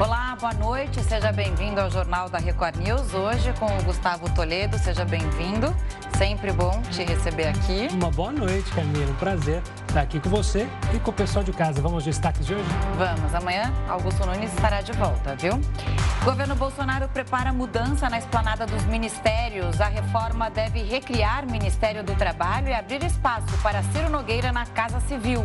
Olá, boa noite, seja bem-vindo ao Jornal da Record News. Hoje com o Gustavo Toledo, seja bem-vindo. Sempre bom te receber aqui. Uma boa noite, Camila. Um prazer estar aqui com você e com o pessoal de casa. Vamos aos destaques de hoje? Vamos. Amanhã, Augusto Nunes estará de volta, viu? O governo Bolsonaro prepara mudança na esplanada dos ministérios. A reforma deve recriar o Ministério do Trabalho e abrir espaço para Ciro Nogueira na Casa Civil.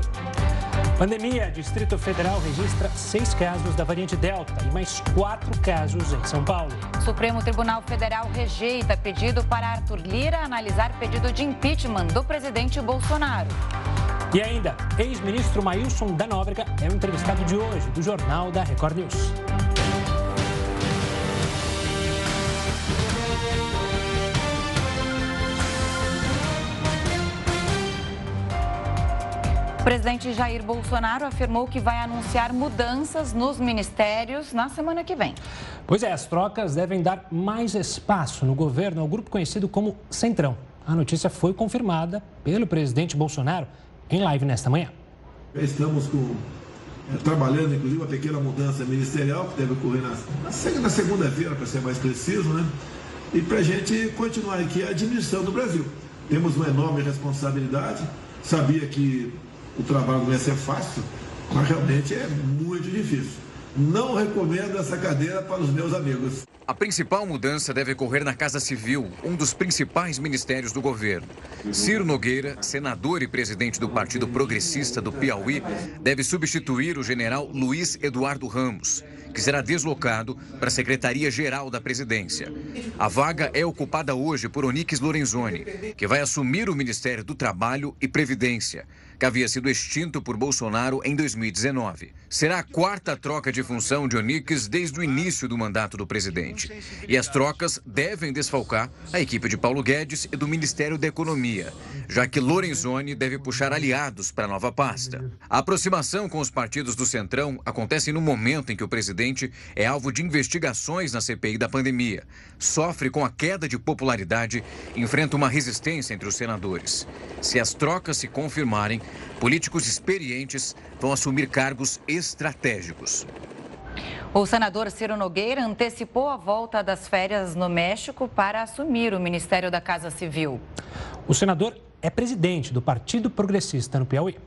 Pandemia. Distrito Federal registra seis casos da variante Delta e mais quatro casos em São Paulo. Supremo Tribunal Federal rejeita pedido para Arthur Lira analisar pedido de impeachment do presidente Bolsonaro. E ainda, ex-ministro Mailson da Nóbrega é o entrevistado de hoje do Jornal da Record News. Presidente Jair Bolsonaro afirmou que vai anunciar mudanças nos ministérios na semana que vem. Pois é, as trocas devem dar mais espaço no governo ao grupo conhecido como Centrão. A notícia foi confirmada pelo presidente Bolsonaro em live nesta manhã. Estamos com, é, trabalhando, inclusive, uma pequena mudança ministerial que deve ocorrer na, na segunda-feira, para ser mais preciso, né? E para a gente continuar aqui a administração do Brasil. Temos uma enorme responsabilidade. Sabia que o trabalho não ia ser fácil, mas realmente é muito difícil. Não recomendo essa cadeira para os meus amigos. A principal mudança deve ocorrer na Casa Civil, um dos principais ministérios do governo. Ciro Nogueira, senador e presidente do Partido Progressista do Piauí, deve substituir o general Luiz Eduardo Ramos, que será deslocado para a Secretaria-Geral da Presidência. A vaga é ocupada hoje por Onix Lorenzoni, que vai assumir o Ministério do Trabalho e Previdência que havia sido extinto por Bolsonaro em 2019. Será a quarta troca de função de Onix desde o início do mandato do presidente. E as trocas devem desfalcar a equipe de Paulo Guedes e do Ministério da Economia, já que Lorenzoni deve puxar aliados para a nova pasta. A aproximação com os partidos do Centrão acontece no momento em que o presidente é alvo de investigações na CPI da pandemia, sofre com a queda de popularidade e enfrenta uma resistência entre os senadores. Se as trocas se confirmarem, políticos experientes vão assumir cargos estratégicos. O senador Ciro Nogueira antecipou a volta das férias no México para assumir o Ministério da Casa Civil. O senador é presidente do Partido Progressista no Piauí.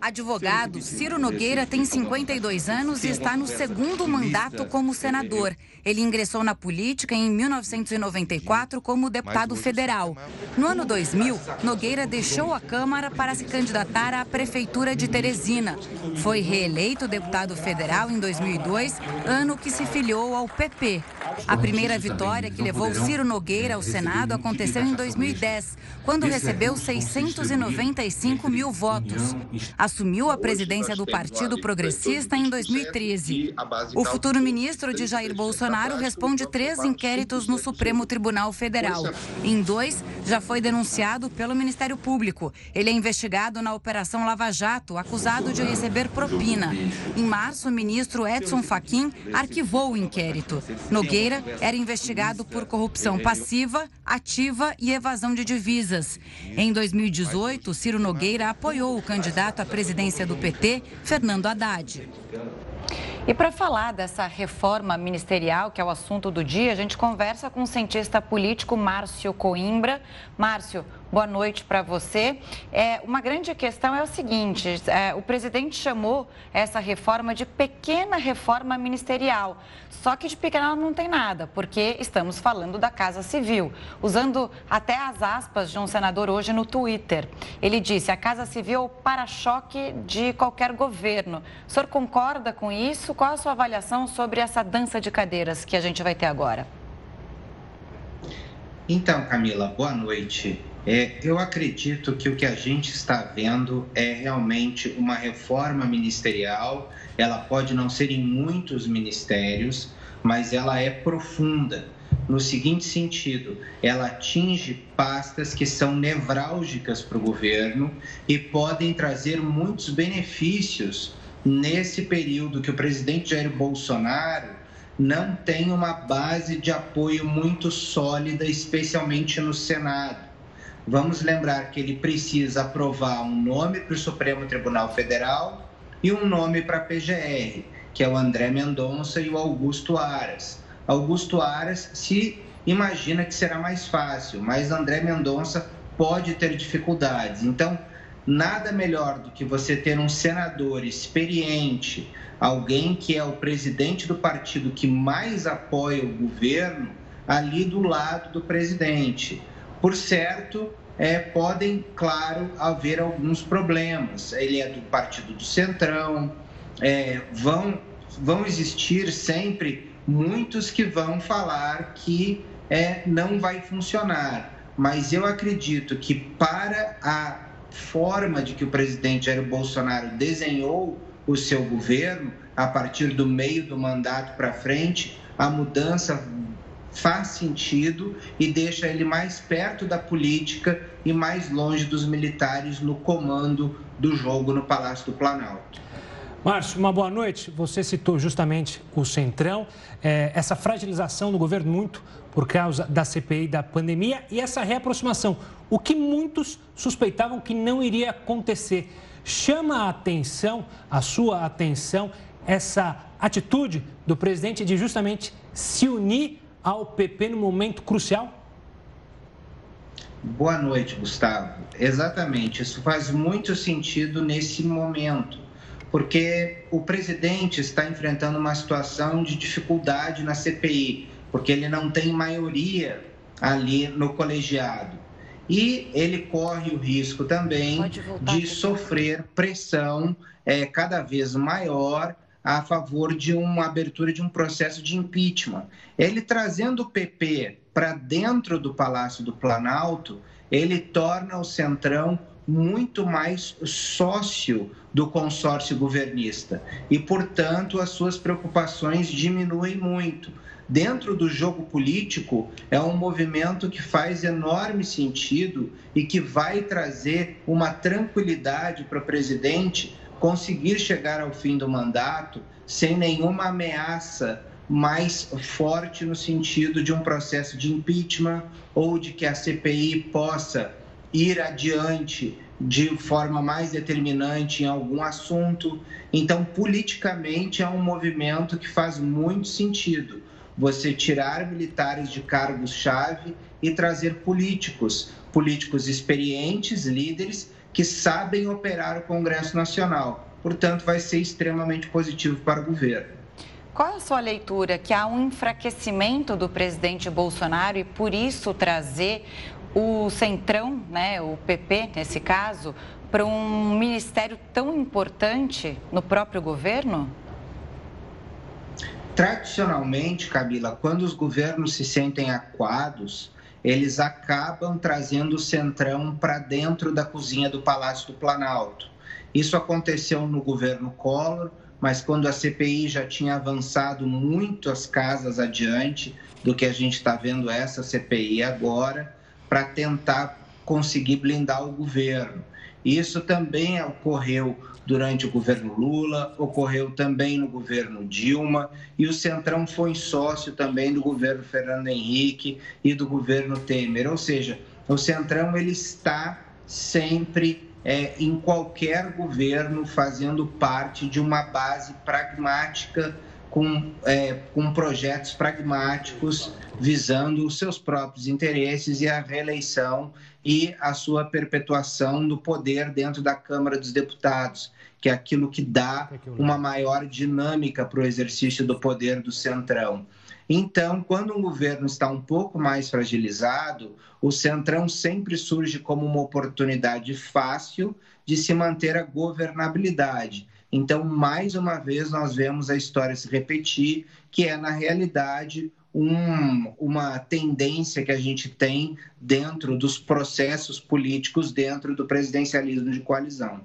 Advogado, Ciro Nogueira tem 52 anos e está no segundo mandato como senador. Ele ingressou na política em 1994 como deputado federal. No ano 2000, Nogueira deixou a Câmara para se candidatar à Prefeitura de Teresina. Foi reeleito deputado federal em 2002, ano que se filiou ao PP. A primeira vitória que levou Ciro Nogueira ao Senado aconteceu em 2010, quando recebeu 695 mil votos. Assumiu a presidência do Partido Progressista em 2013. O futuro ministro de Jair Bolsonaro responde três inquéritos no Supremo Tribunal Federal. Em dois, já foi denunciado pelo Ministério Público. Ele é investigado na Operação Lava Jato, acusado de receber propina. Em março, o ministro Edson Fachin arquivou o inquérito. Nogueira era investigado por corrupção passiva, ativa e evasão de divisas. Em 2018, Ciro Nogueira apoiou o candidato à presidência do PT, Fernando Haddad. E para falar dessa reforma ministerial, que é o assunto do dia, a gente conversa com o cientista político Márcio Coimbra. Márcio, boa noite para você. É, uma grande questão é o seguinte: é, o presidente chamou essa reforma de pequena reforma ministerial. Só que de pequena não tem nada, porque estamos falando da Casa Civil. Usando até as aspas de um senador hoje no Twitter. Ele disse: a Casa Civil é o para-choque de qualquer governo. O senhor concorda com isso? Qual a sua avaliação sobre essa dança de cadeiras que a gente vai ter agora? Então, Camila, boa noite. É, eu acredito que o que a gente está vendo é realmente uma reforma ministerial. Ela pode não ser em muitos ministérios, mas ela é profunda. No seguinte sentido, ela atinge pastas que são nevrálgicas para o governo e podem trazer muitos benefícios nesse período que o presidente Jair Bolsonaro não tem uma base de apoio muito sólida, especialmente no Senado. Vamos lembrar que ele precisa aprovar um nome para o Supremo Tribunal Federal e um nome para a PGR que é o André Mendonça e o Augusto Aras. Augusto Aras se imagina que será mais fácil, mas André Mendonça pode ter dificuldades. Então, nada melhor do que você ter um senador experiente, alguém que é o presidente do partido que mais apoia o governo, ali do lado do presidente. Por certo, é, podem, claro, haver alguns problemas. Ele é do partido do Centrão, é, vão, vão existir sempre muitos que vão falar que é, não vai funcionar. Mas eu acredito que para a forma de que o presidente Jair Bolsonaro desenhou o seu governo, a partir do meio do mandato para frente, a mudança faz sentido e deixa ele mais perto da política e mais longe dos militares no comando do jogo no Palácio do Planalto. Márcio, uma boa noite. Você citou justamente o Centrão, é, essa fragilização do governo muito por causa da CPI da pandemia e essa reaproximação, o que muitos suspeitavam que não iria acontecer. Chama a atenção, a sua atenção, essa atitude do presidente de justamente se unir ao PP no momento crucial? Boa noite, Gustavo. Exatamente, isso faz muito sentido nesse momento, porque o presidente está enfrentando uma situação de dificuldade na CPI, porque ele não tem maioria ali no colegiado. E ele corre o risco também de sofrer pressão é, cada vez maior a favor de uma abertura de um processo de impeachment. Ele trazendo o PP para dentro do Palácio do Planalto, ele torna o Centrão muito mais sócio do consórcio governista e, portanto, as suas preocupações diminuem muito. Dentro do jogo político, é um movimento que faz enorme sentido e que vai trazer uma tranquilidade para o presidente conseguir chegar ao fim do mandato sem nenhuma ameaça mais forte no sentido de um processo de impeachment ou de que a CPI possa ir adiante de forma mais determinante em algum assunto. Então, politicamente, é um movimento que faz muito sentido você tirar militares de cargos-chave e trazer políticos, políticos experientes, líderes que sabem operar o Congresso Nacional. Portanto, vai ser extremamente positivo para o governo. Qual é a sua leitura? Que há um enfraquecimento do presidente Bolsonaro e por isso trazer o Centrão, né, o PP nesse caso, para um ministério tão importante no próprio governo? Tradicionalmente, Camila, quando os governos se sentem acuados, eles acabam trazendo o centrão para dentro da cozinha do Palácio do Planalto. Isso aconteceu no governo Collor, mas quando a CPI já tinha avançado muito as casas adiante do que a gente está vendo essa CPI agora, para tentar conseguir blindar o governo. Isso também ocorreu durante o governo Lula, ocorreu também no governo Dilma, e o Centrão foi sócio também do governo Fernando Henrique e do governo Temer. Ou seja, o Centrão ele está sempre é, em qualquer governo fazendo parte de uma base pragmática com, é, com projetos pragmáticos visando os seus próprios interesses e a reeleição e a sua perpetuação do poder dentro da Câmara dos Deputados, que é aquilo que dá uma maior dinâmica para o exercício do poder do Centrão. Então, quando um governo está um pouco mais fragilizado, o Centrão sempre surge como uma oportunidade fácil de se manter a governabilidade. Então, mais uma vez, nós vemos a história se repetir, que é, na realidade, um, uma tendência que a gente tem dentro dos processos políticos, dentro do presidencialismo de coalizão.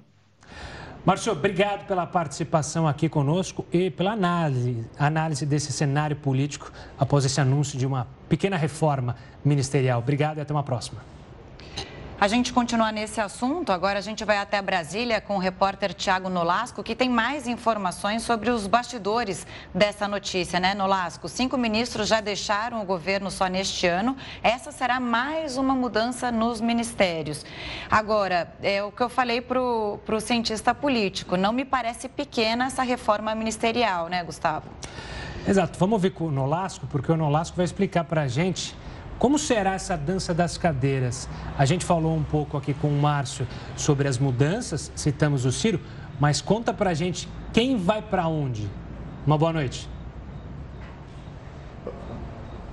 Márcio, obrigado pela participação aqui conosco e pela análise, análise desse cenário político após esse anúncio de uma pequena reforma ministerial. Obrigado e até uma próxima. A gente continua nesse assunto. Agora a gente vai até Brasília com o repórter Tiago Nolasco, que tem mais informações sobre os bastidores dessa notícia, né, Nolasco? Cinco ministros já deixaram o governo só neste ano. Essa será mais uma mudança nos ministérios. Agora, é o que eu falei para o cientista político. Não me parece pequena essa reforma ministerial, né, Gustavo? Exato. Vamos ver com o Nolasco, porque o Nolasco vai explicar para a gente como será essa dança das cadeiras? A gente falou um pouco aqui com o Márcio sobre as mudanças, citamos o Ciro, mas conta pra gente quem vai para onde. Uma boa noite.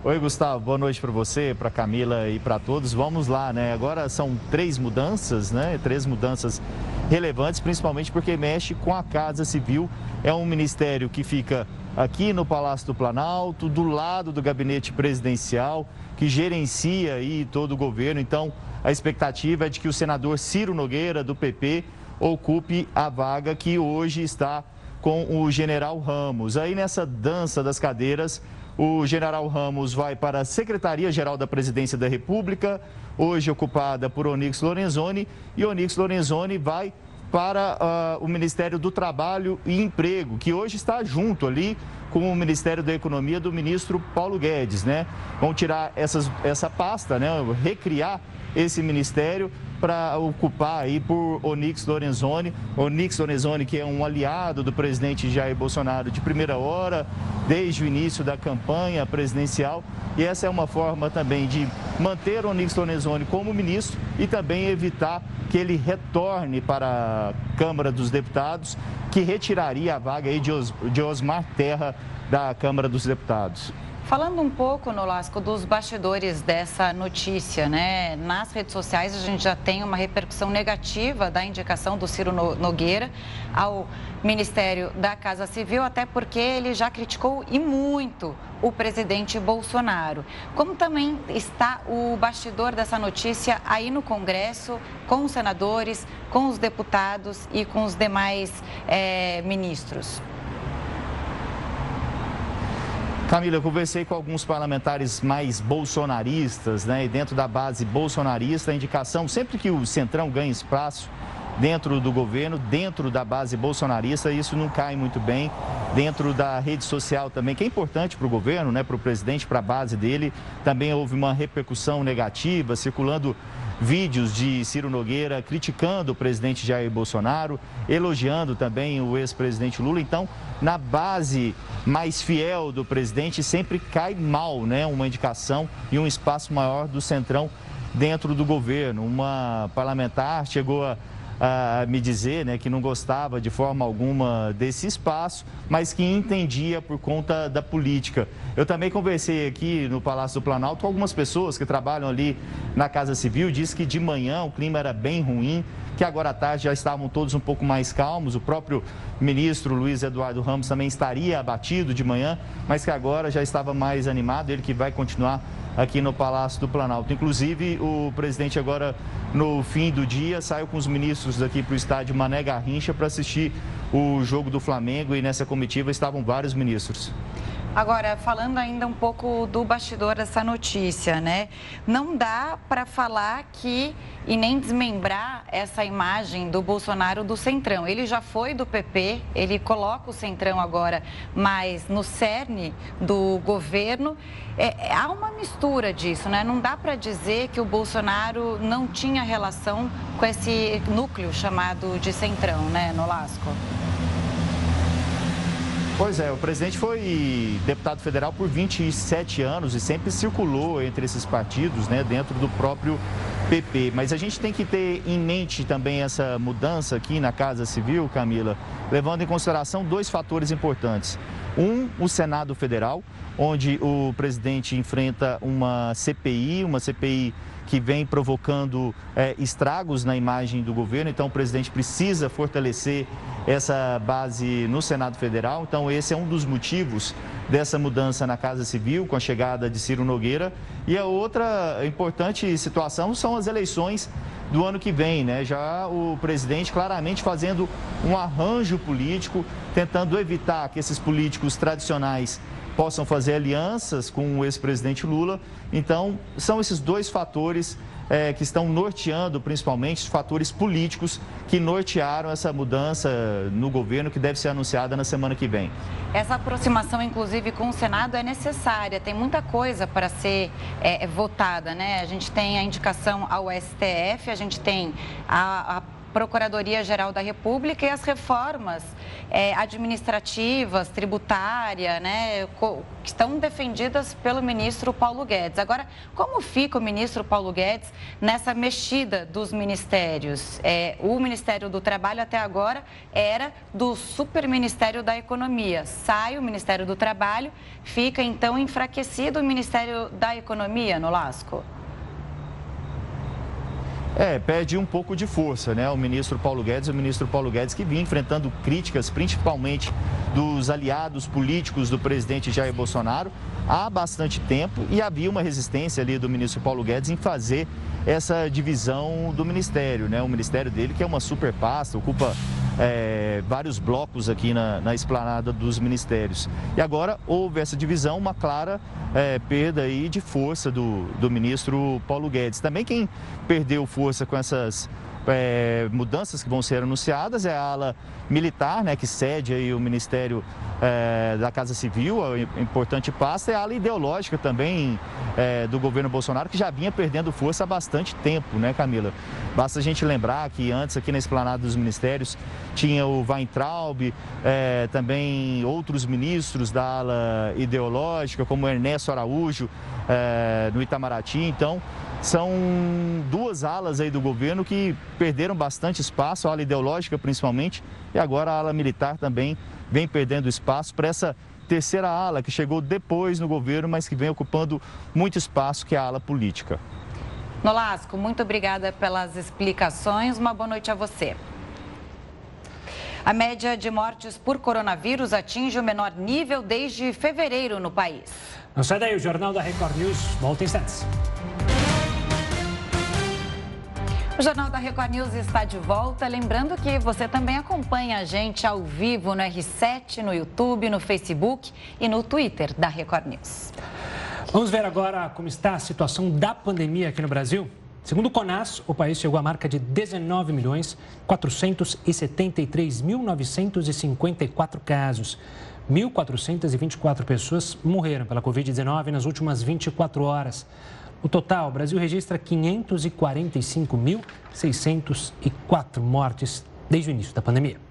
Oi, Gustavo. Boa noite para você, para Camila e para todos. Vamos lá, né? Agora são três mudanças, né? Três mudanças relevantes, principalmente porque mexe com a Casa Civil. É um ministério que fica aqui no Palácio do Planalto, do lado do gabinete presidencial, que gerencia aí todo o governo. Então, a expectativa é de que o senador Ciro Nogueira, do PP, ocupe a vaga que hoje está com o general Ramos. Aí nessa dança das cadeiras, o general Ramos vai para a Secretaria-Geral da Presidência da República, hoje ocupada por Onix Lorenzoni, e Onix Lorenzoni vai para uh, o Ministério do Trabalho e Emprego, que hoje está junto ali com o Ministério da Economia do ministro Paulo Guedes, né? Vão tirar essas, essa pasta, né? Recriar esse ministério para ocupar aí por Onix Lorenzoni. Onix Lorenzoni, que é um aliado do presidente Jair Bolsonaro de primeira hora, desde o início da campanha presidencial. E essa é uma forma também de manter Onix Lorenzoni como ministro e também evitar que ele retorne para a Câmara dos Deputados, que retiraria a vaga aí de, Os, de Osmar Terra da Câmara dos Deputados. Falando um pouco, Nolasco, dos bastidores dessa notícia, né? Nas redes sociais a gente já tem uma repercussão negativa da indicação do Ciro Nogueira ao Ministério da Casa Civil, até porque ele já criticou e muito o presidente Bolsonaro. Como também está o bastidor dessa notícia aí no Congresso, com os senadores, com os deputados e com os demais é, ministros? Camila, eu conversei com alguns parlamentares mais bolsonaristas, né? E dentro da base bolsonarista, a indicação, sempre que o Centrão ganha espaço dentro do governo, dentro da base bolsonarista, isso não cai muito bem. Dentro da rede social também, que é importante para o governo, né? Para o presidente, para a base dele, também houve uma repercussão negativa, circulando vídeos de Ciro Nogueira criticando o presidente Jair Bolsonaro, elogiando também o ex-presidente Lula. Então, na base mais fiel do presidente, sempre cai mal, né? Uma indicação e um espaço maior do Centrão dentro do governo. Uma parlamentar chegou a a me dizer né, que não gostava de forma alguma desse espaço, mas que entendia por conta da política. Eu também conversei aqui no Palácio do Planalto com algumas pessoas que trabalham ali na Casa Civil, disse que de manhã o clima era bem ruim, que agora à tarde já estavam todos um pouco mais calmos. O próprio ministro Luiz Eduardo Ramos também estaria abatido de manhã, mas que agora já estava mais animado, ele que vai continuar aqui no Palácio do Planalto. Inclusive, o presidente agora, no fim do dia, saiu com os ministros daqui para o estádio Mané Garrincha para assistir o jogo do Flamengo e nessa comitiva estavam vários ministros. Agora, falando ainda um pouco do bastidor dessa notícia, né? Não dá para falar que e nem desmembrar essa imagem do Bolsonaro do Centrão. Ele já foi do PP, ele coloca o Centrão agora mais no cerne do governo. É, é há uma mistura disso, né? Não dá para dizer que o Bolsonaro não tinha relação com esse núcleo chamado de Centrão, né, Nolasco? Pois é, o presidente foi deputado federal por 27 anos e sempre circulou entre esses partidos, né, dentro do próprio PP. Mas a gente tem que ter em mente também essa mudança aqui na Casa Civil, Camila, levando em consideração dois fatores importantes. Um, o Senado Federal, onde o presidente enfrenta uma CPI, uma CPI que vem provocando é, estragos na imagem do governo. Então, o presidente precisa fortalecer essa base no Senado Federal. Então, esse é um dos motivos dessa mudança na Casa Civil, com a chegada de Ciro Nogueira. E a outra importante situação são as eleições do ano que vem, né? Já o presidente claramente fazendo um arranjo político, tentando evitar que esses políticos tradicionais possam fazer alianças com o ex-presidente Lula. Então, são esses dois fatores é, que estão norteando principalmente os fatores políticos que nortearam essa mudança no governo que deve ser anunciada na semana que vem. Essa aproximação, inclusive, com o Senado é necessária. Tem muita coisa para ser é, votada, né? A gente tem a indicação ao STF, a gente tem a, a Procuradoria-Geral da República e as reformas é, administrativas, tributária, né, que estão defendidas pelo ministro Paulo Guedes. Agora, como fica o ministro Paulo Guedes nessa mexida dos ministérios? É, o Ministério do Trabalho até agora era do Superministério da Economia. Sai o Ministério do Trabalho, fica então enfraquecido o Ministério da Economia no Lasco? É, pede um pouco de força, né? O ministro Paulo Guedes, o ministro Paulo Guedes que vinha enfrentando críticas, principalmente dos aliados políticos do presidente Jair Bolsonaro, há bastante tempo e havia uma resistência ali do ministro Paulo Guedes em fazer essa divisão do ministério, né? O ministério dele que é uma super pasta, ocupa é, vários blocos aqui na, na esplanada dos ministérios. E agora houve essa divisão, uma clara é, perda aí de força do, do ministro Paulo Guedes. Também quem perdeu força com essas é, mudanças que vão ser anunciadas é a ala militar, né, que cede aí o Ministério é, da Casa Civil, a importante pasta, e a ala ideológica também é, do governo Bolsonaro, que já vinha perdendo força há bastante tempo, né, Camila? Basta a gente lembrar que antes aqui na esplanada dos ministérios tinha o Weintraub, é, também outros ministros da ala ideológica, como Ernesto Araújo, é, no Itamaraty, então são duas alas aí do governo que perderam bastante espaço, a ala ideológica principalmente, e agora a ala militar também vem perdendo espaço para essa terceira ala que chegou depois no governo, mas que vem ocupando muito espaço, que é a ala política. Nolasco, muito obrigada pelas explicações. Uma boa noite a você. A média de mortes por coronavírus atinge o menor nível desde fevereiro no país. Não sai daí, o Jornal da Record News volta em instantes. O Jornal da Record News está de volta. Lembrando que você também acompanha a gente ao vivo no R7, no YouTube, no Facebook e no Twitter da Record News. Vamos ver agora como está a situação da pandemia aqui no Brasil? Segundo o CONAS, o país chegou à marca de 19 milhões 473.954 casos. 1.424 pessoas morreram pela Covid-19 nas últimas 24 horas. O total, o Brasil registra 545.604 mortes desde o início da pandemia.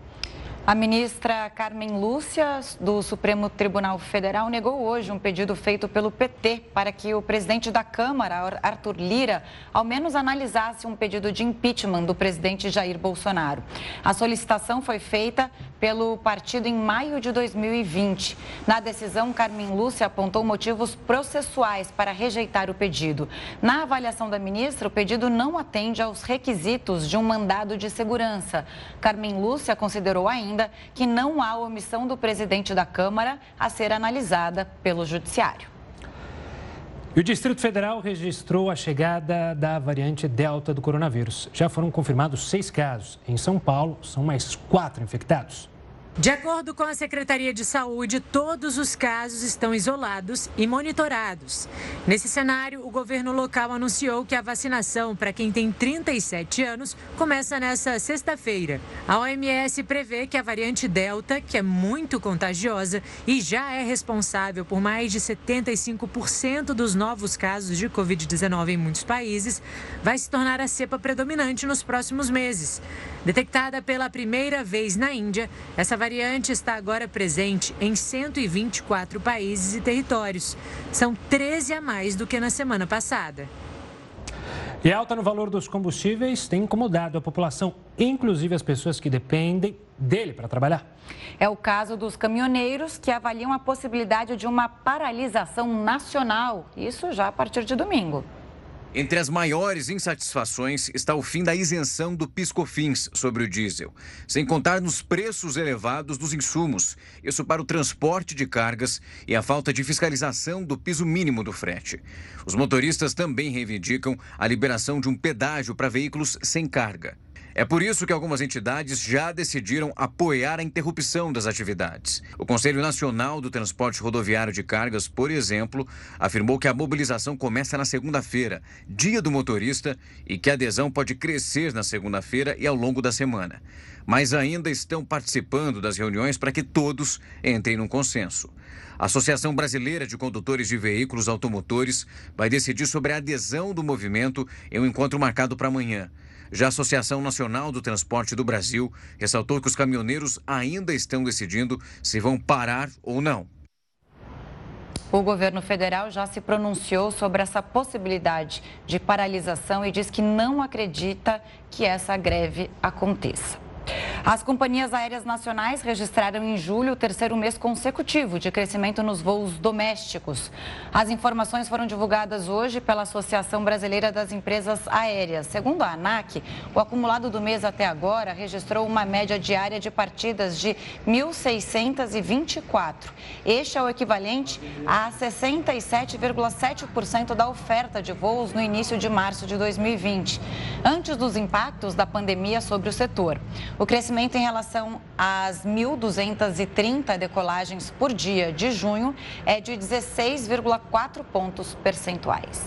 A ministra Carmen Lúcia, do Supremo Tribunal Federal, negou hoje um pedido feito pelo PT para que o presidente da Câmara, Arthur Lira, ao menos analisasse um pedido de impeachment do presidente Jair Bolsonaro. A solicitação foi feita pelo partido em maio de 2020. Na decisão, Carmen Lúcia apontou motivos processuais para rejeitar o pedido. Na avaliação da ministra, o pedido não atende aos requisitos de um mandado de segurança. Carmen Lúcia considerou ainda ainda que não há omissão do presidente da Câmara a ser analisada pelo Judiciário. O Distrito Federal registrou a chegada da variante Delta do coronavírus. Já foram confirmados seis casos. Em São Paulo, são mais quatro infectados. De acordo com a Secretaria de Saúde, todos os casos estão isolados e monitorados. Nesse cenário, o governo local anunciou que a vacinação para quem tem 37 anos começa nesta sexta-feira. A OMS prevê que a variante Delta, que é muito contagiosa e já é responsável por mais de 75% dos novos casos de Covid-19 em muitos países, vai se tornar a cepa predominante nos próximos meses. Detectada pela primeira vez na Índia, essa variante está agora presente em 124 países e territórios. São 13 a mais do que na semana passada. E a alta no valor dos combustíveis tem incomodado a população, inclusive as pessoas que dependem dele para trabalhar. É o caso dos caminhoneiros que avaliam a possibilidade de uma paralisação nacional, isso já a partir de domingo. Entre as maiores insatisfações está o fim da isenção do piscofins sobre o diesel, sem contar nos preços elevados dos insumos, isso para o transporte de cargas e a falta de fiscalização do piso mínimo do frete. Os motoristas também reivindicam a liberação de um pedágio para veículos sem carga. É por isso que algumas entidades já decidiram apoiar a interrupção das atividades. O Conselho Nacional do Transporte Rodoviário de Cargas, por exemplo, afirmou que a mobilização começa na segunda-feira, dia do motorista, e que a adesão pode crescer na segunda-feira e ao longo da semana. Mas ainda estão participando das reuniões para que todos entrem num consenso. A Associação Brasileira de Condutores de Veículos Automotores vai decidir sobre a adesão do movimento em um encontro marcado para amanhã. Já a Associação Nacional do Transporte do Brasil ressaltou que os caminhoneiros ainda estão decidindo se vão parar ou não. O governo federal já se pronunciou sobre essa possibilidade de paralisação e diz que não acredita que essa greve aconteça. As companhias aéreas nacionais registraram em julho o terceiro mês consecutivo de crescimento nos voos domésticos. As informações foram divulgadas hoje pela Associação Brasileira das Empresas Aéreas. Segundo a ANAC, o acumulado do mês até agora registrou uma média diária de partidas de 1.624. Este é o equivalente a 67,7% da oferta de voos no início de março de 2020, antes dos impactos da pandemia sobre o setor. O crescimento em relação às 1.230 decolagens por dia de junho é de 16,4 pontos percentuais.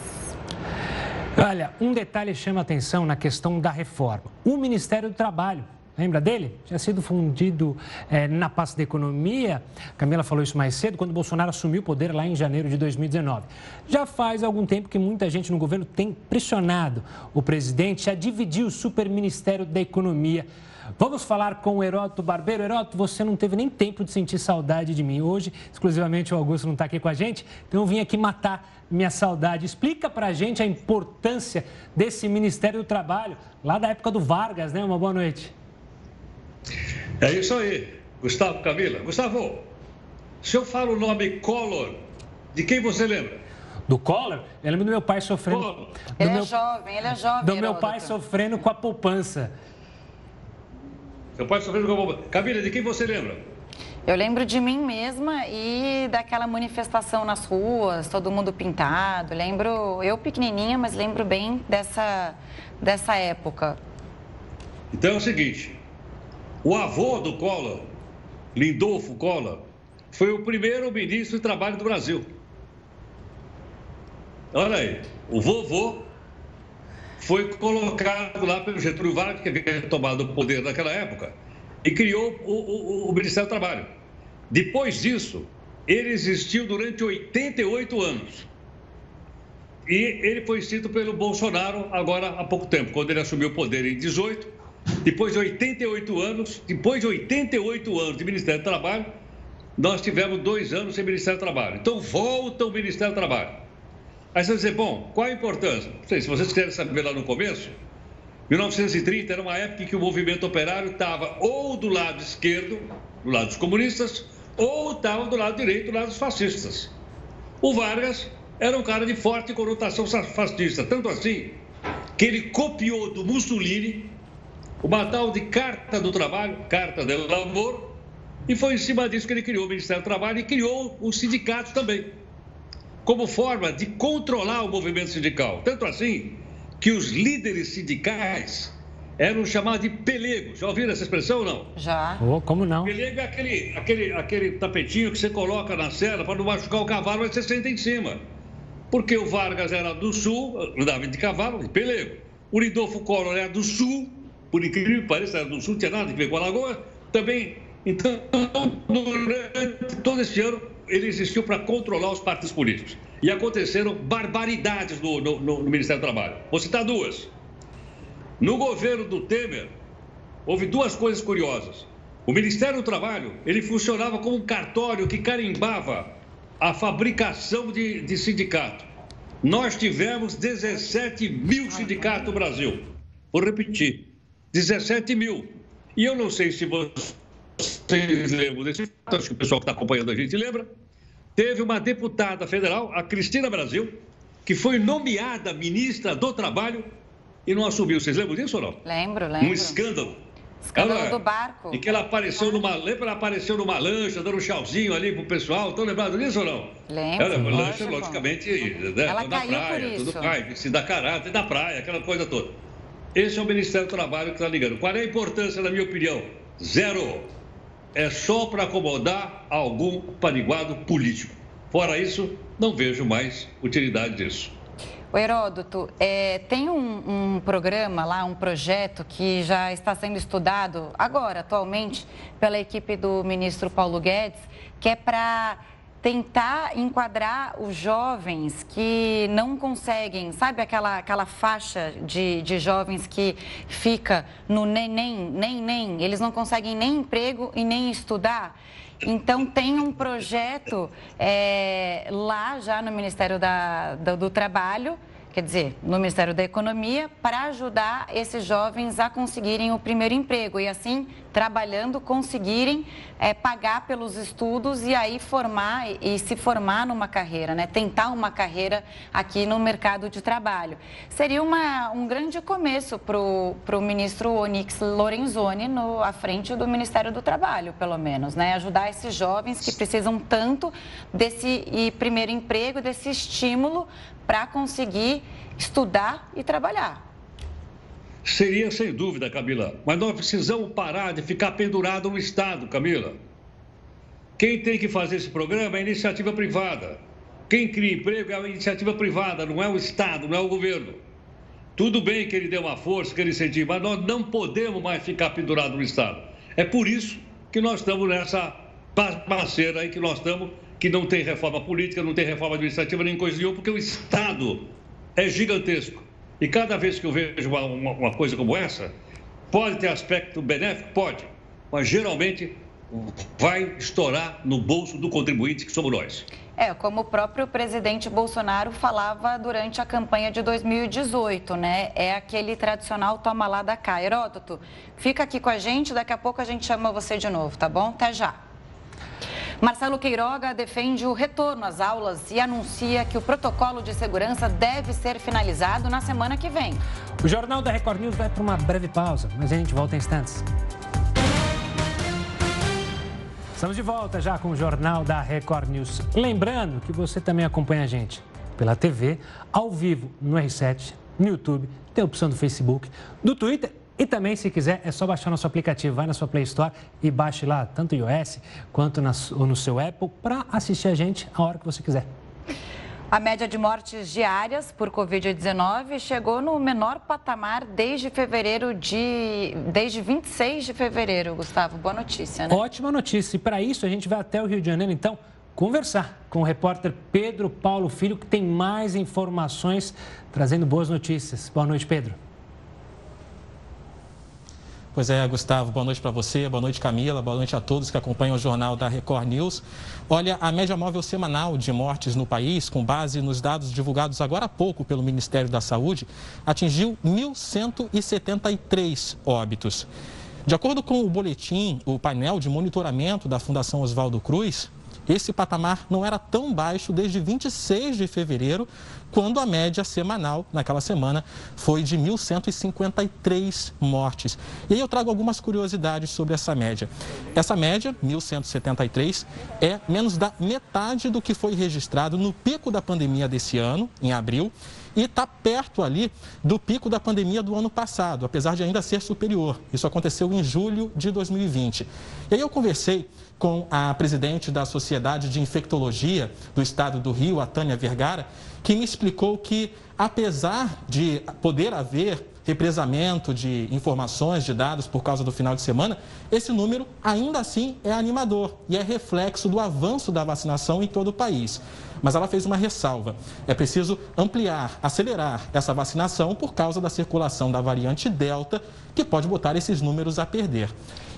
Olha, um detalhe chama atenção na questão da reforma. O Ministério do Trabalho Lembra dele? Tinha sido fundido é, na pasta da economia. Camila falou isso mais cedo, quando Bolsonaro assumiu o poder lá em janeiro de 2019. Já faz algum tempo que muita gente no governo tem pressionado o presidente a dividir o superministério da economia Vamos falar com o Heródoto Barbeiro. Heródoto, você não teve nem tempo de sentir saudade de mim. Hoje, exclusivamente, o Augusto não está aqui com a gente, então eu vim aqui matar minha saudade. Explica para a gente a importância desse Ministério do Trabalho, lá da época do Vargas, né? Uma boa noite. É isso aí, Gustavo Camila. Gustavo, se eu falo o nome Collor, de quem você lembra? Do Collor? Eu lembro do meu pai sofrendo. Collor. Ele é meu... é jovem, ele é jovem. Do Heródoto. meu pai sofrendo com a poupança. Seu pai sofrendo com a bomba. Camila, de quem você lembra? Eu lembro de mim mesma e daquela manifestação nas ruas, todo mundo pintado. Lembro, eu pequenininha, mas lembro bem dessa, dessa época. Então é o seguinte: o avô do Collor, Lindolfo Collor, foi o primeiro ministro de Trabalho do Brasil. Olha aí, o vovô foi colocado lá pelo Getúlio Vargas, que havia tomado o poder naquela época, e criou o, o, o Ministério do Trabalho. Depois disso, ele existiu durante 88 anos. E ele foi instituído pelo Bolsonaro agora há pouco tempo, quando ele assumiu o poder em 18. Depois de 88 anos, depois de 88 anos de Ministério do Trabalho, nós tivemos dois anos sem Ministério do Trabalho. Então volta o Ministério do Trabalho. Aí você vai dizer, bom, qual a importância? Não sei, se vocês querem saber lá no começo, 1930 era uma época em que o movimento operário estava ou do lado esquerdo, do lado dos comunistas, ou estava do lado direito, do lado dos fascistas. O Vargas era um cara de forte conotação fascista, tanto assim que ele copiou do Mussolini uma tal de Carta do Trabalho, Carta del Lavoro, e foi em cima disso que ele criou o Ministério do Trabalho e criou os sindicatos também como forma de controlar o movimento sindical. Tanto assim que os líderes sindicais eram chamados de pelegos. Já ouviram essa expressão ou não? Já. Oh, como não? Pelego é aquele, aquele, aquele tapetinho que você coloca na cela para não machucar o cavalo, mas você senta em cima. Porque o Vargas era do sul, andava de cavalo, de pelego. O Lidolfo Collor era do sul, por incrível que pareça, era do sul, não tinha nada a ver com a Lagoa. Também, então, durante todo esse ano, ele existiu para controlar os partidos políticos. E aconteceram barbaridades no, no, no, Ministério do Trabalho. Vou citar duas. No governo do Temer, houve duas coisas curiosas. O Ministério do Trabalho, ele funcionava como um cartório que carimbava a fabricação de, de sindicato. Nós tivemos 17 mil sindicatos no Brasil. Vou repetir, 17 mil. E eu não sei se você vocês lembram desse fato, acho que o pessoal que está acompanhando a gente lembra, teve uma deputada federal, a Cristina Brasil, que foi nomeada ministra do Trabalho e não assumiu. Vocês lembram disso ou não? Lembro, lembro. Um escândalo. Escândalo ela, do barco. E que ela apareceu numa. Lembra? Ela apareceu numa lancha, dando um tchauzinho ali pro pessoal. Estão lembrados disso ou não? Lembro. Uma lancha, logicamente, né, ela na praia, por isso. tudo mais, se dá caráter da praia, aquela coisa toda. Esse é o Ministério do Trabalho que está ligando. Qual é a importância, na minha opinião? Zero. É só para acomodar algum paniguado político. Fora isso, não vejo mais utilidade disso. O Heródoto, é, tem um, um, programa lá, um projeto que já está sendo estudado agora, atualmente, pela equipe do ministro Paulo Guedes, que é para tentar enquadrar os jovens que não conseguem, sabe aquela, aquela faixa de, de jovens que fica no nem, nem, nem, eles não conseguem nem emprego e nem estudar. Então, tem um projeto é, lá já no Ministério da, do, do Trabalho quer dizer, no Ministério da Economia, para ajudar esses jovens a conseguirem o primeiro emprego e assim, trabalhando, conseguirem é, pagar pelos estudos e aí formar e, se formar numa carreira, né? Tentar uma carreira aqui no mercado de trabalho. Seria uma, um grande começo para o ministro Onyx Lorenzoni no, à frente do Ministério do Trabalho, pelo menos, né? Ajudar esses jovens que precisam tanto desse e primeiro emprego, desse estímulo para conseguir estudar e trabalhar. Seria sem dúvida, Camila. Mas nós precisamos parar de ficar pendurado no Estado, Camila. Quem tem que fazer esse programa é a iniciativa privada. Quem cria emprego é a iniciativa privada, não é o Estado, não é o governo. Tudo bem que ele dê uma força, que ele incentive, mas nós não podemos mais ficar pendurado no Estado. É por isso que nós estamos nessa parceira aí que nós estamos que não tem reforma política, não tem reforma administrativa, nem coisa nenhuma, porque o Estado é gigantesco. E cada vez que eu vejo uma, uma, uma coisa como essa, pode ter aspecto benéfico? Pode. Mas geralmente vai estourar no bolso do contribuinte, que somos nós. É, como o próprio presidente Bolsonaro falava durante a campanha de 2018, né? É aquele tradicional toma lá da cá. Heródoto, fica aqui com a gente, daqui a pouco a gente chama você de novo, tá bom? Até já. Marcelo Queiroga defende o retorno às aulas e anuncia que o protocolo de segurança deve ser finalizado na semana que vem. O Jornal da Record News vai para uma breve pausa, mas a gente volta em instantes. Estamos de volta já com o Jornal da Record News. Lembrando que você também acompanha a gente pela TV, ao vivo no R7, no YouTube, tem a opção do Facebook, do Twitter e também, se quiser, é só baixar nosso aplicativo. Vai na sua Play Store e baixe lá, tanto o iOS quanto no seu Apple, para assistir a gente a hora que você quiser. A média de mortes diárias por Covid-19 chegou no menor patamar desde fevereiro de. desde 26 de fevereiro, Gustavo. Boa notícia, né? Ótima notícia. E para isso a gente vai até o Rio de Janeiro, então, conversar com o repórter Pedro Paulo Filho, que tem mais informações trazendo boas notícias. Boa noite, Pedro. Pois é, Gustavo, boa noite para você, boa noite Camila, boa noite a todos que acompanham o jornal da Record News. Olha, a média móvel semanal de mortes no país, com base nos dados divulgados agora há pouco pelo Ministério da Saúde, atingiu 1.173 óbitos. De acordo com o boletim, o painel de monitoramento da Fundação Oswaldo Cruz, esse patamar não era tão baixo desde 26 de fevereiro, quando a média semanal naquela semana foi de 1.153 mortes. E aí eu trago algumas curiosidades sobre essa média. Essa média, 1.173, é menos da metade do que foi registrado no pico da pandemia desse ano, em abril, e está perto ali do pico da pandemia do ano passado, apesar de ainda ser superior. Isso aconteceu em julho de 2020. E aí eu conversei com a presidente da Sociedade de Infectologia do Estado do Rio, a Tânia Vergara, que me explicou que, apesar de poder haver represamento de informações, de dados por causa do final de semana, esse número ainda assim é animador e é reflexo do avanço da vacinação em todo o país. Mas ela fez uma ressalva: é preciso ampliar, acelerar essa vacinação por causa da circulação da variante Delta, que pode botar esses números a perder.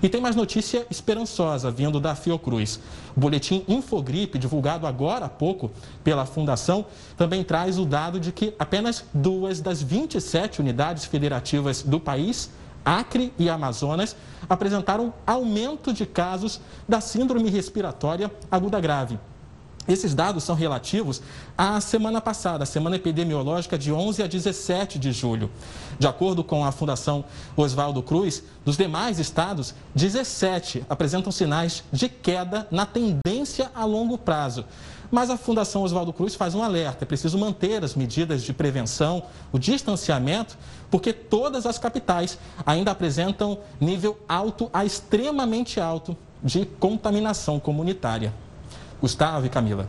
E tem mais notícia esperançosa vindo da Fiocruz. O boletim Infogripe, divulgado agora há pouco pela Fundação, também traz o dado de que apenas duas das 27 unidades federativas do país Acre e Amazonas apresentaram aumento de casos da síndrome respiratória aguda grave. Esses dados são relativos à semana passada, a semana epidemiológica de 11 a 17 de julho. De acordo com a Fundação Oswaldo Cruz, dos demais estados, 17 apresentam sinais de queda na tendência a longo prazo. mas a Fundação Oswaldo Cruz faz um alerta: é preciso manter as medidas de prevenção, o distanciamento, porque todas as capitais ainda apresentam nível alto a extremamente alto de contaminação comunitária. Gustavo e Camila.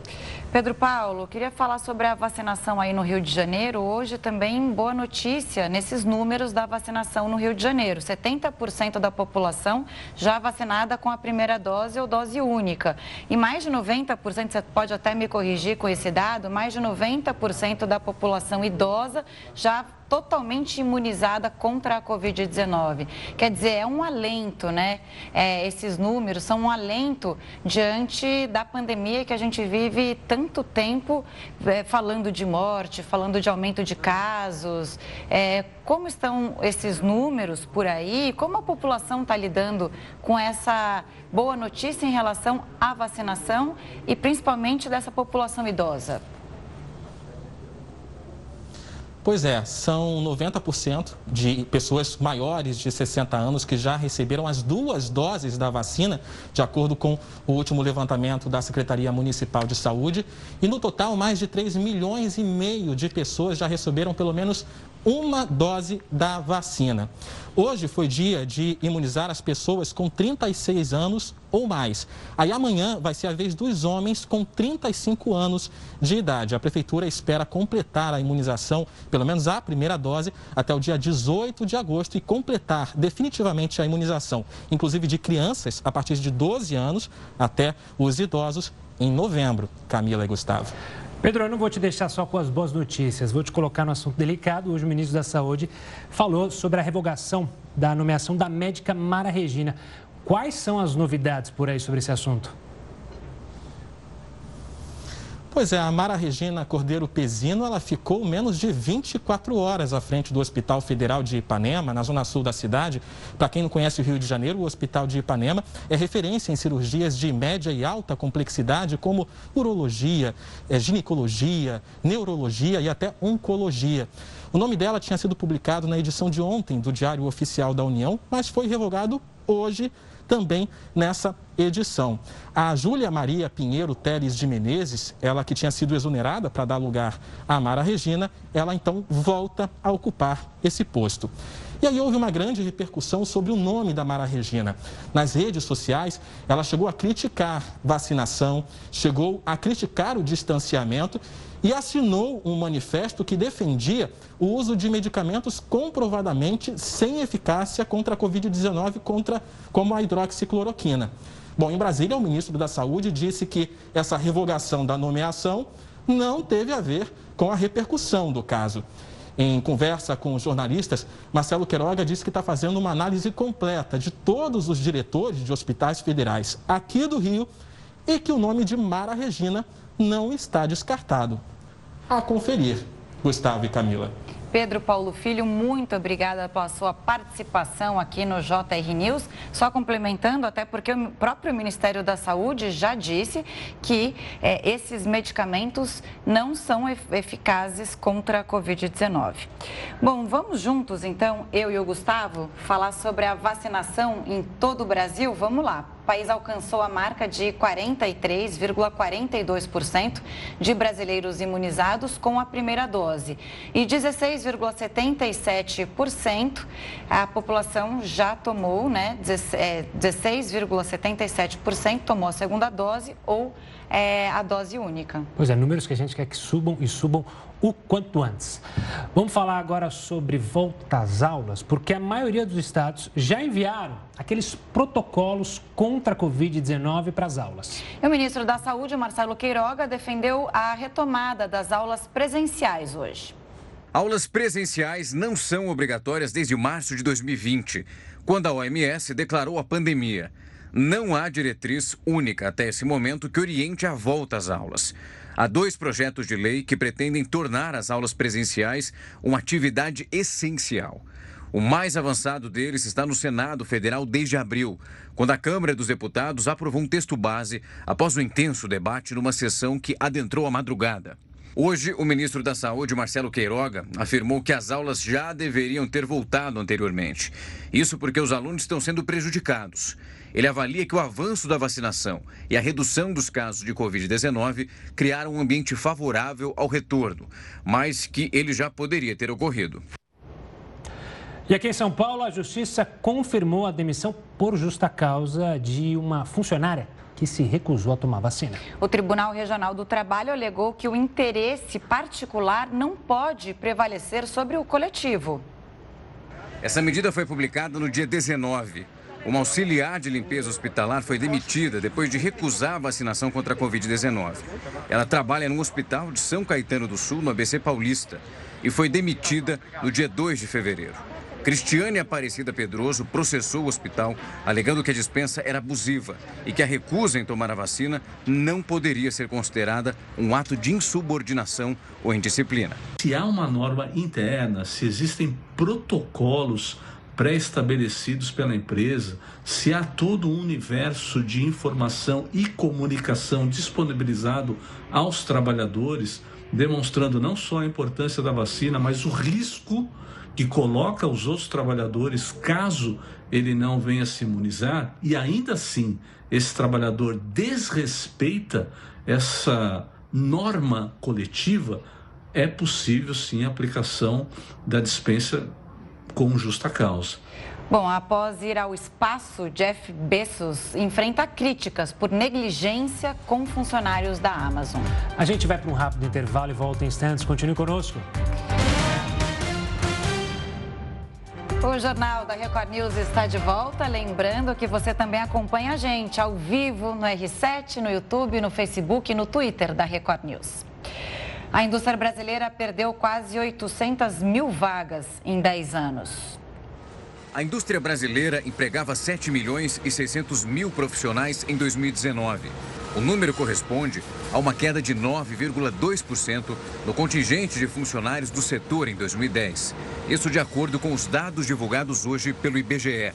Pedro Paulo, queria falar sobre a vacinação aí no Rio de Janeiro. Hoje também boa notícia nesses números da vacinação no Rio de Janeiro. 70% da população já vacinada com a primeira dose ou dose única. E mais de 90%, você pode até me corrigir com esse dado, mais de 90% da população idosa já totalmente imunizada contra a Covid-19. Quer dizer, é um alento, né? É, esses números são um alento diante da pandemia que a gente vive tanto tempo é, falando de morte, falando de aumento de casos. É, como estão esses números por aí? Como a população está lidando com essa boa notícia em relação à vacinação e principalmente dessa população idosa? Pois é, são 90% de pessoas maiores de 60 anos que já receberam as duas doses da vacina, de acordo com o último levantamento da Secretaria Municipal de Saúde. E no total, mais de 3 milhões e meio de pessoas já receberam pelo menos uma dose da vacina. Hoje foi dia de imunizar as pessoas com 36 anos ou mais. Aí amanhã vai ser a vez dos homens com 35 anos de idade. A prefeitura espera completar a imunização, pelo menos a primeira dose, até o dia 18 de agosto e completar definitivamente a imunização, inclusive de crianças a partir de 12 anos até os idosos em novembro. Camila e Gustavo. Pedro, eu não vou te deixar só com as boas notícias, vou te colocar no assunto delicado. Hoje o ministro da Saúde falou sobre a revogação da nomeação da médica Mara Regina. Quais são as novidades por aí sobre esse assunto? Pois é, a Mara Regina Cordeiro Pezino, ela ficou menos de 24 horas à frente do Hospital Federal de Ipanema, na zona sul da cidade. Para quem não conhece o Rio de Janeiro, o Hospital de Ipanema é referência em cirurgias de média e alta complexidade, como urologia, é, ginecologia, neurologia e até oncologia. O nome dela tinha sido publicado na edição de ontem do Diário Oficial da União, mas foi revogado hoje também nessa edição. A Júlia Maria Pinheiro Teles de Menezes, ela que tinha sido exonerada para dar lugar à Mara Regina, ela então volta a ocupar esse posto. E aí houve uma grande repercussão sobre o nome da Mara Regina. Nas redes sociais, ela chegou a criticar vacinação, chegou a criticar o distanciamento e assinou um manifesto que defendia o uso de medicamentos comprovadamente sem eficácia contra a Covid-19, contra, como a hidroxicloroquina. Bom, em Brasília, o ministro da Saúde disse que essa revogação da nomeação não teve a ver com a repercussão do caso. Em conversa com os jornalistas, Marcelo Queiroga disse que está fazendo uma análise completa de todos os diretores de hospitais federais aqui do Rio e que o nome de Mara Regina não está descartado. A conferir, Gustavo e Camila. Pedro Paulo Filho, muito obrigada pela sua participação aqui no JR News. Só complementando, até porque o próprio Ministério da Saúde já disse que é, esses medicamentos não são eficazes contra a Covid-19. Bom, vamos juntos então, eu e o Gustavo, falar sobre a vacinação em todo o Brasil? Vamos lá país alcançou a marca de 43,42% de brasileiros imunizados com a primeira dose e 16,77% a população já tomou, né? 16,77% é, tomou a segunda dose ou é, a dose única. Pois é, números que a gente quer que subam e subam o quanto antes. Vamos falar agora sobre volta às aulas, porque a maioria dos estados já enviaram aqueles protocolos contra a Covid-19 para as aulas. E o ministro da Saúde, Marcelo Queiroga, defendeu a retomada das aulas presenciais hoje. Aulas presenciais não são obrigatórias desde março de 2020, quando a OMS declarou a pandemia. Não há diretriz única até esse momento que oriente a volta às aulas. Há dois projetos de lei que pretendem tornar as aulas presenciais uma atividade essencial. O mais avançado deles está no Senado Federal desde abril, quando a Câmara dos Deputados aprovou um texto base após um intenso debate numa sessão que adentrou a madrugada. Hoje, o ministro da Saúde, Marcelo Queiroga, afirmou que as aulas já deveriam ter voltado anteriormente. Isso porque os alunos estão sendo prejudicados. Ele avalia que o avanço da vacinação e a redução dos casos de Covid-19 criaram um ambiente favorável ao retorno, mas que ele já poderia ter ocorrido. E aqui em São Paulo, a Justiça confirmou a demissão por justa causa de uma funcionária que se recusou a tomar vacina. O Tribunal Regional do Trabalho alegou que o interesse particular não pode prevalecer sobre o coletivo. Essa medida foi publicada no dia 19. Uma auxiliar de limpeza hospitalar foi demitida depois de recusar a vacinação contra a Covid-19. Ela trabalha no hospital de São Caetano do Sul, no ABC Paulista, e foi demitida no dia 2 de fevereiro. Cristiane Aparecida Pedroso processou o hospital, alegando que a dispensa era abusiva e que a recusa em tomar a vacina não poderia ser considerada um ato de insubordinação ou indisciplina. Se há uma norma interna, se existem protocolos pré-estabelecidos pela empresa, se há todo um universo de informação e comunicação disponibilizado aos trabalhadores, demonstrando não só a importância da vacina, mas o risco que coloca os outros trabalhadores caso ele não venha se imunizar. E ainda assim esse trabalhador desrespeita essa norma coletiva, é possível sim a aplicação da dispensa com justa causa. Bom, após ir ao espaço, Jeff Bezos enfrenta críticas por negligência com funcionários da Amazon. A gente vai para um rápido intervalo e volta em instantes. Continue conosco. O Jornal da Record News está de volta. Lembrando que você também acompanha a gente ao vivo no R7, no YouTube, no Facebook e no Twitter da Record News. A indústria brasileira perdeu quase 800 mil vagas em 10 anos. A indústria brasileira empregava 7 milhões e 600 mil profissionais em 2019. O número corresponde a uma queda de 9,2% no contingente de funcionários do setor em 2010. Isso de acordo com os dados divulgados hoje pelo IBGE.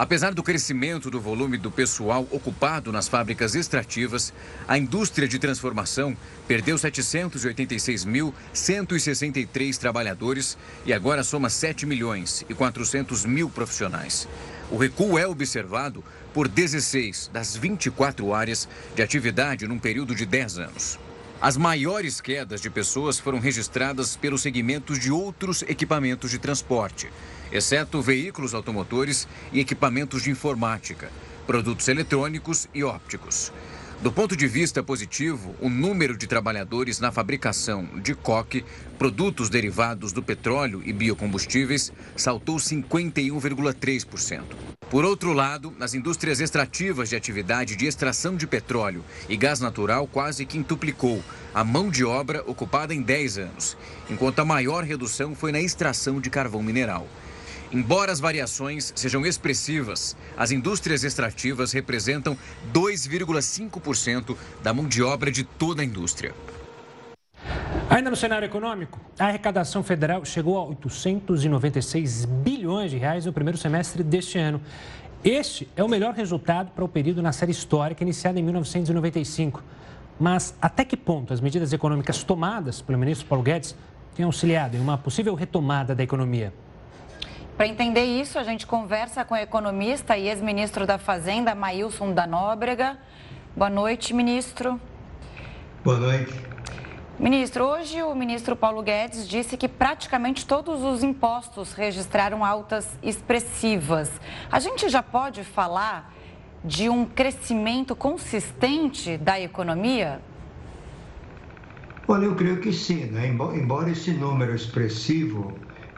Apesar do crescimento do volume do pessoal ocupado nas fábricas extrativas, a indústria de transformação perdeu 786.163 trabalhadores e agora soma 7 milhões e 400 mil profissionais. O recuo é observado por 16 das 24 áreas de atividade num período de 10 anos. As maiores quedas de pessoas foram registradas pelos segmentos de outros equipamentos de transporte, exceto veículos automotores e equipamentos de informática, produtos eletrônicos e ópticos. Do ponto de vista positivo, o número de trabalhadores na fabricação de coque, produtos derivados do petróleo e biocombustíveis, saltou 51,3%. Por outro lado, nas indústrias extrativas de atividade de extração de petróleo e gás natural quase quintuplicou a mão de obra ocupada em 10 anos, enquanto a maior redução foi na extração de carvão mineral. Embora as variações sejam expressivas, as indústrias extrativas representam 2,5% da mão de obra de toda a indústria. Ainda no cenário econômico, a arrecadação federal chegou a 896 bilhões de reais no primeiro semestre deste ano. Este é o melhor resultado para o período na série histórica iniciada em 1995. Mas até que ponto as medidas econômicas tomadas pelo ministro Paulo Guedes têm auxiliado em uma possível retomada da economia? Para entender isso, a gente conversa com o economista e ex-ministro da Fazenda, Maílson da Nóbrega. Boa noite, ministro. Boa noite. Ministro, hoje o ministro Paulo Guedes disse que praticamente todos os impostos registraram altas expressivas. A gente já pode falar de um crescimento consistente da economia? Olha, eu creio que sim, né? embora esse número expressivo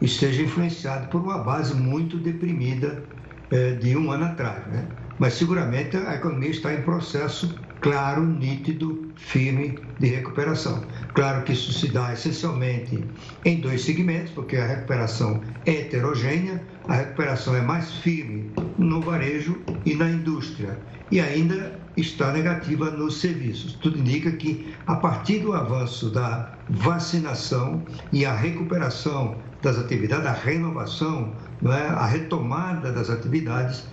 esteja influenciado por uma base muito deprimida eh, de um ano atrás. Né? Mas seguramente a economia está em processo claro, nítido, firme de recuperação. Claro que isso se dá essencialmente em dois segmentos, porque a recuperação é heterogênea, a recuperação é mais firme no varejo e na indústria, e ainda está negativa nos serviços. Tudo indica que, a partir do avanço da vacinação e a recuperação das atividades, a renovação, é? a retomada das atividades,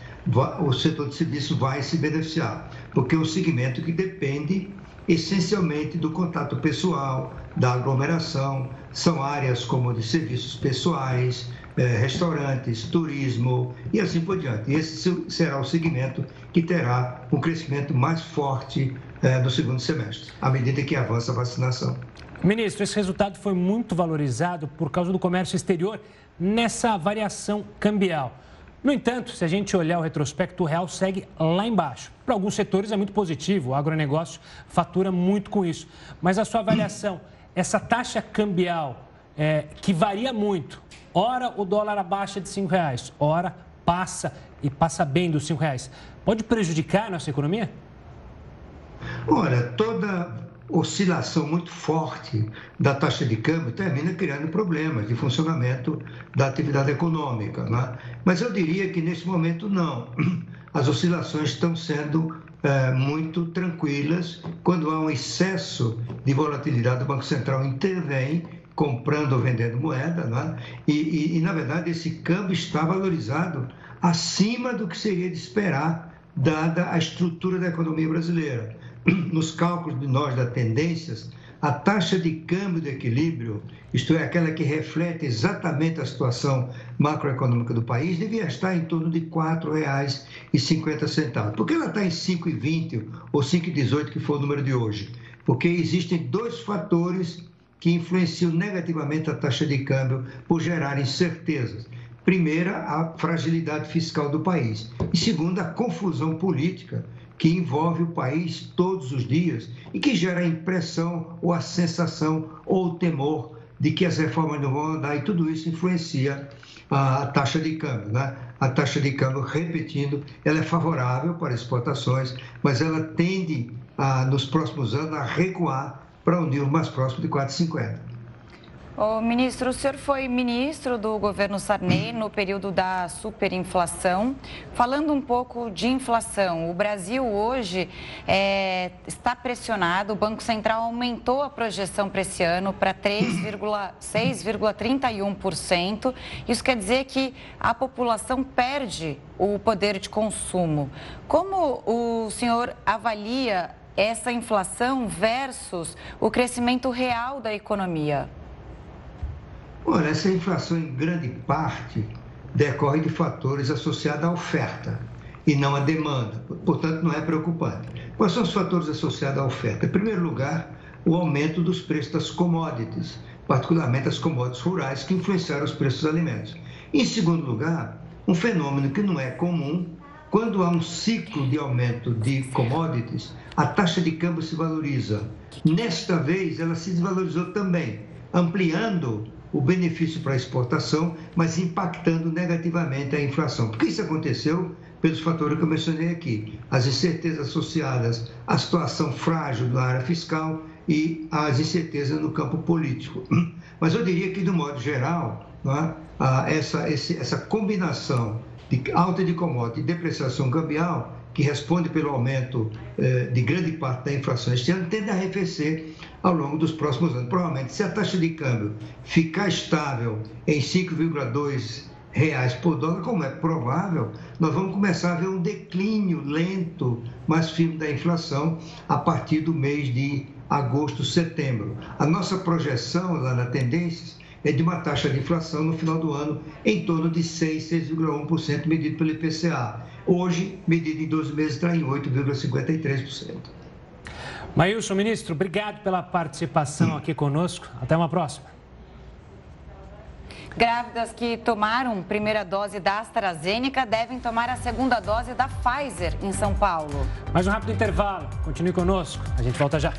o setor de serviço vai se beneficiar, porque é um segmento que depende essencialmente do contato pessoal, da aglomeração, são áreas como de serviços pessoais, é, restaurantes, turismo e assim por diante. Esse será o segmento que terá um crescimento mais forte é, no segundo semestre, à medida que avança a vacinação. Ministro, esse resultado foi muito valorizado por causa do comércio exterior nessa variação cambial. No entanto, se a gente olhar o retrospecto, o real segue lá embaixo. Para alguns setores é muito positivo, o agronegócio fatura muito com isso. Mas a sua avaliação, essa taxa cambial é, que varia muito, ora o dólar abaixa de R$ reais, ora passa e passa bem dos R$ reais, pode prejudicar a nossa economia? Olha, toda oscilação muito forte da taxa de câmbio termina criando problemas de funcionamento da atividade econômica. Né? Mas eu diria que nesse momento não. As oscilações estão sendo é, muito tranquilas. Quando há um excesso de volatilidade, o Banco Central intervém comprando ou vendendo moeda, né? e, e, e na verdade esse câmbio está valorizado acima do que seria de esperar, dada a estrutura da economia brasileira nos cálculos de nós da tendências, a taxa de câmbio de equilíbrio, isto é, aquela que reflete exatamente a situação macroeconômica do país, devia estar em torno de R$ 4,50. Por que ela está em 5,20 ou 5,18, que foi o número de hoje? Porque existem dois fatores que influenciam negativamente a taxa de câmbio por gerar incertezas. Primeira, a fragilidade fiscal do país. E segunda, a confusão política que envolve o país todos os dias e que gera a impressão ou a sensação ou o temor de que as reformas não vão andar e tudo isso influencia a taxa de câmbio. Né? A taxa de câmbio, repetindo, ela é favorável para exportações, mas ela tende, a, nos próximos anos, a recuar para um nível mais próximo de 4,50. O ministro, o senhor foi ministro do governo Sarney no período da superinflação. Falando um pouco de inflação, o Brasil hoje é, está pressionado, o Banco Central aumentou a projeção para esse ano para 3,6,31%. Isso quer dizer que a população perde o poder de consumo. Como o senhor avalia essa inflação versus o crescimento real da economia? Olha, essa inflação, em grande parte, decorre de fatores associados à oferta e não à demanda. Portanto, não é preocupante. Quais são os fatores associados à oferta? Em primeiro lugar, o aumento dos preços das commodities, particularmente as commodities rurais, que influenciaram os preços dos alimentos. Em segundo lugar, um fenômeno que não é comum, quando há um ciclo de aumento de commodities, a taxa de câmbio se valoriza. Nesta vez, ela se desvalorizou também, ampliando o benefício para a exportação, mas impactando negativamente a inflação. Por que isso aconteceu? Pelos fatores que eu mencionei aqui. As incertezas associadas à situação frágil da área fiscal e às incertezas no campo político. Mas eu diria que, de modo geral, é? essa, essa combinação de alta de commodity e depreciação cambial, que responde pelo aumento eh, de grande parte da inflação este ano, tende a arrefecer ao longo dos próximos anos. Provavelmente, se a taxa de câmbio ficar estável em 5,2 reais por dólar, como é provável, nós vamos começar a ver um declínio lento, mais firme da inflação a partir do mês de agosto, setembro. A nossa projeção lá na Tendências é de uma taxa de inflação no final do ano em torno de 6, 6,1% medido pelo IPCA. Hoje, medido em 12 meses, está em 8,53%. Maílson, ministro, obrigado pela participação aqui conosco. Até uma próxima. Grávidas que tomaram primeira dose da AstraZeneca devem tomar a segunda dose da Pfizer em São Paulo. Mais um rápido intervalo. Continue conosco. A gente volta já.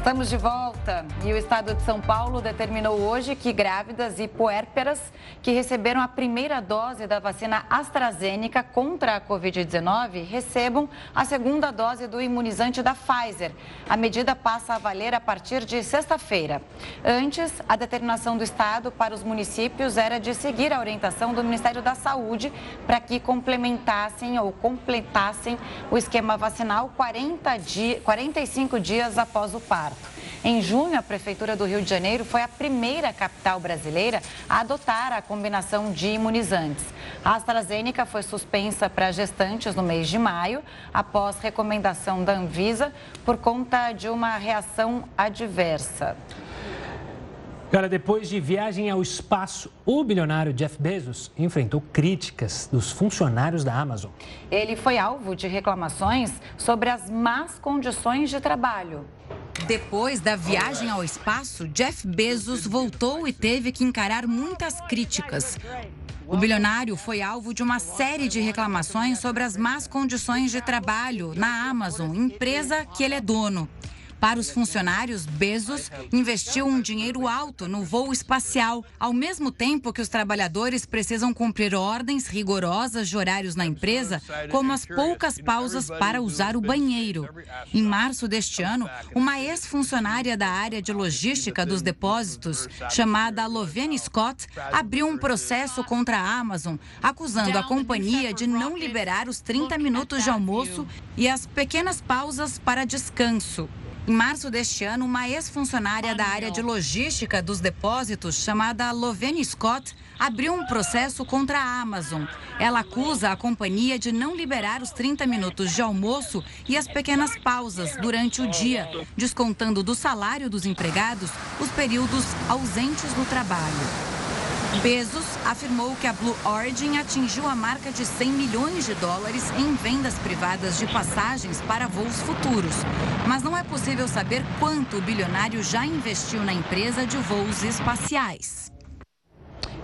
Estamos de volta e o estado de São Paulo determinou hoje que grávidas e puérperas que receberam a primeira dose da vacina AstraZeneca contra a Covid-19 recebam a segunda dose do imunizante da Pfizer. A medida passa a valer a partir de sexta-feira. Antes, a determinação do estado para os municípios era de seguir a orientação do Ministério da Saúde para que complementassem ou completassem o esquema vacinal 40 di 45 dias após o parto. Em junho, a Prefeitura do Rio de Janeiro foi a primeira capital brasileira a adotar a combinação de imunizantes. A AstraZeneca foi suspensa para gestantes no mês de maio, após recomendação da Anvisa, por conta de uma reação adversa. Olha, depois de viagem ao espaço, o bilionário Jeff Bezos enfrentou críticas dos funcionários da Amazon. Ele foi alvo de reclamações sobre as más condições de trabalho. Depois da viagem ao espaço, Jeff Bezos voltou e teve que encarar muitas críticas. O bilionário foi alvo de uma série de reclamações sobre as más condições de trabalho na Amazon, empresa que ele é dono. Para os funcionários, Bezos investiu um dinheiro alto no voo espacial, ao mesmo tempo que os trabalhadores precisam cumprir ordens rigorosas de horários na empresa, como as poucas pausas para usar o banheiro. Em março deste ano, uma ex-funcionária da área de logística dos depósitos, chamada Lovene Scott, abriu um processo contra a Amazon, acusando a companhia de não liberar os 30 minutos de almoço e as pequenas pausas para descanso. Em março deste ano, uma ex-funcionária da área de logística dos depósitos, chamada Lovene Scott, abriu um processo contra a Amazon. Ela acusa a companhia de não liberar os 30 minutos de almoço e as pequenas pausas durante o dia, descontando do salário dos empregados os períodos ausentes do trabalho. Bezos afirmou que a Blue Origin atingiu a marca de 100 milhões de dólares em vendas privadas de passagens para voos futuros. Mas não é possível saber quanto o bilionário já investiu na empresa de voos espaciais.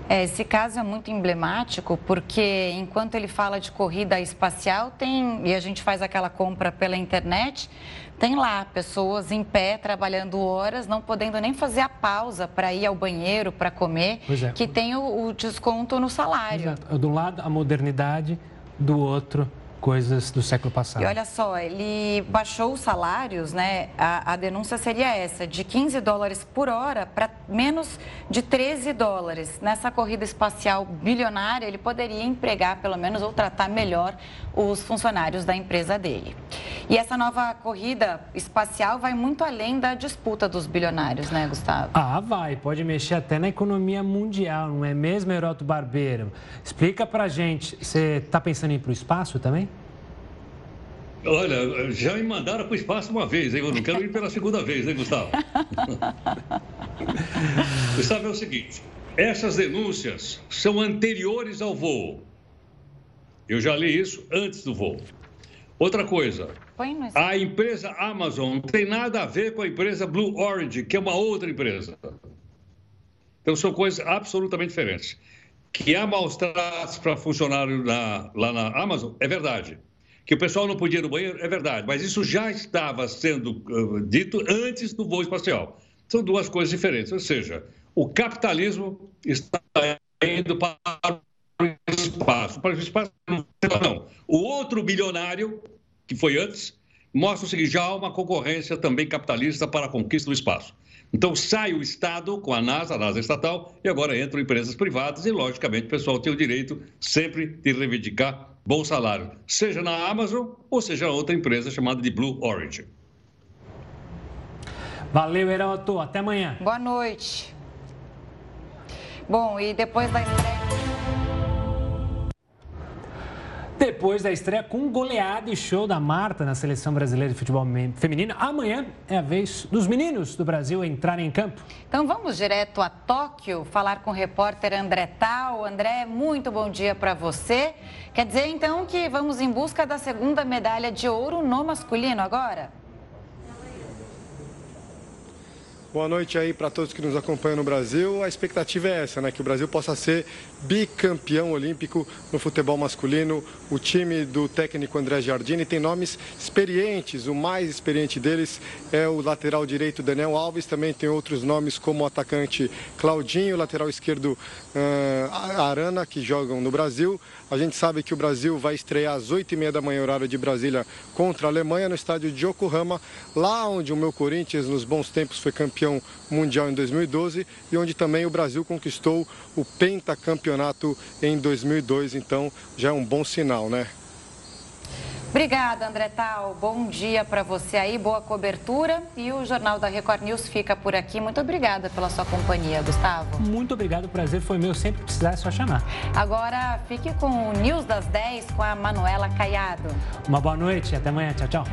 É, esse caso é muito emblemático porque enquanto ele fala de corrida espacial, tem e a gente faz aquela compra pela internet, tem lá pessoas em pé trabalhando horas, não podendo nem fazer a pausa para ir ao banheiro, para comer, é. que tem o, o, desconto no salário. Exato. Do lado a modernidade, do outro coisas do século passado. E olha só, ele baixou os salários, né? A, a denúncia seria essa, de 15 dólares por hora para menos de 13 dólares. Nessa corrida espacial bilionária, ele poderia empregar, pelo menos, ou tratar melhor os funcionários da empresa dele. E essa nova corrida espacial vai muito além da disputa dos bilionários, né, Gustavo? Ah, vai. Pode mexer até na economia mundial, não é mesmo, Heroto Barbeiro? Explica pra gente, você está pensando em ir para o espaço também? Olha, já me mandaram para o espaço uma vez, hein? eu não quero ir pela segunda vez, hein, Gustavo? Gustavo, é o seguinte: essas denúncias são anteriores ao voo. Eu já li isso antes do voo. Outra coisa, a empresa Amazon não tem nada a ver com a empresa Blue Origin, que é uma outra empresa. Então são coisas absolutamente diferentes. Que há maus tratos para funcionário na, lá na Amazon, é verdade. Que o pessoal não podia ir no banheiro, é verdade. Mas isso já estava sendo uh, dito antes do voo espacial. São duas coisas diferentes. Ou seja, o capitalismo está indo para o espaço. Para o espaço, não. O outro bilionário, que foi antes, mostra o seguinte: já há uma concorrência também capitalista para a conquista do espaço. Então sai o Estado com a NASA, a NASA estatal, e agora entram empresas privadas, e logicamente o pessoal tem o direito sempre de reivindicar bom salário, seja na Amazon ou seja outra empresa chamada de Blue Origin. Valeu, Heroto. Até amanhã. Boa noite. Bom, e depois da estreia. Depois da estreia com goleada e show da Marta na seleção brasileira de futebol feminino, amanhã é a vez dos meninos do Brasil entrarem em campo. Então vamos direto a Tóquio falar com o repórter André Tal. André, muito bom dia para você. Quer dizer então que vamos em busca da segunda medalha de ouro no masculino agora? Boa noite aí para todos que nos acompanham no Brasil. A expectativa é essa, né? Que o Brasil possa ser bicampeão olímpico no futebol masculino. O time do técnico André Giardini tem nomes experientes. O mais experiente deles é o lateral direito Daniel Alves. Também tem outros nomes como o atacante Claudinho, lateral esquerdo uh, Arana, que jogam no Brasil. A gente sabe que o Brasil vai estrear às 8h30 da manhã, horário de Brasília, contra a Alemanha, no estádio de Yokohama, lá onde o meu Corinthians, nos bons tempos, foi campeão mundial em 2012 e onde também o Brasil conquistou o pentacampeonato em 2002. Então, já é um bom sinal, né? Obrigada, André Tal. Bom dia para você aí, boa cobertura. E o Jornal da Record News fica por aqui. Muito obrigada pela sua companhia, Gustavo. Muito obrigado, o prazer foi meu. Sempre precisar é só chamar. Agora fique com o News das 10 com a Manuela Caiado. Uma boa noite, até amanhã. Tchau, tchau.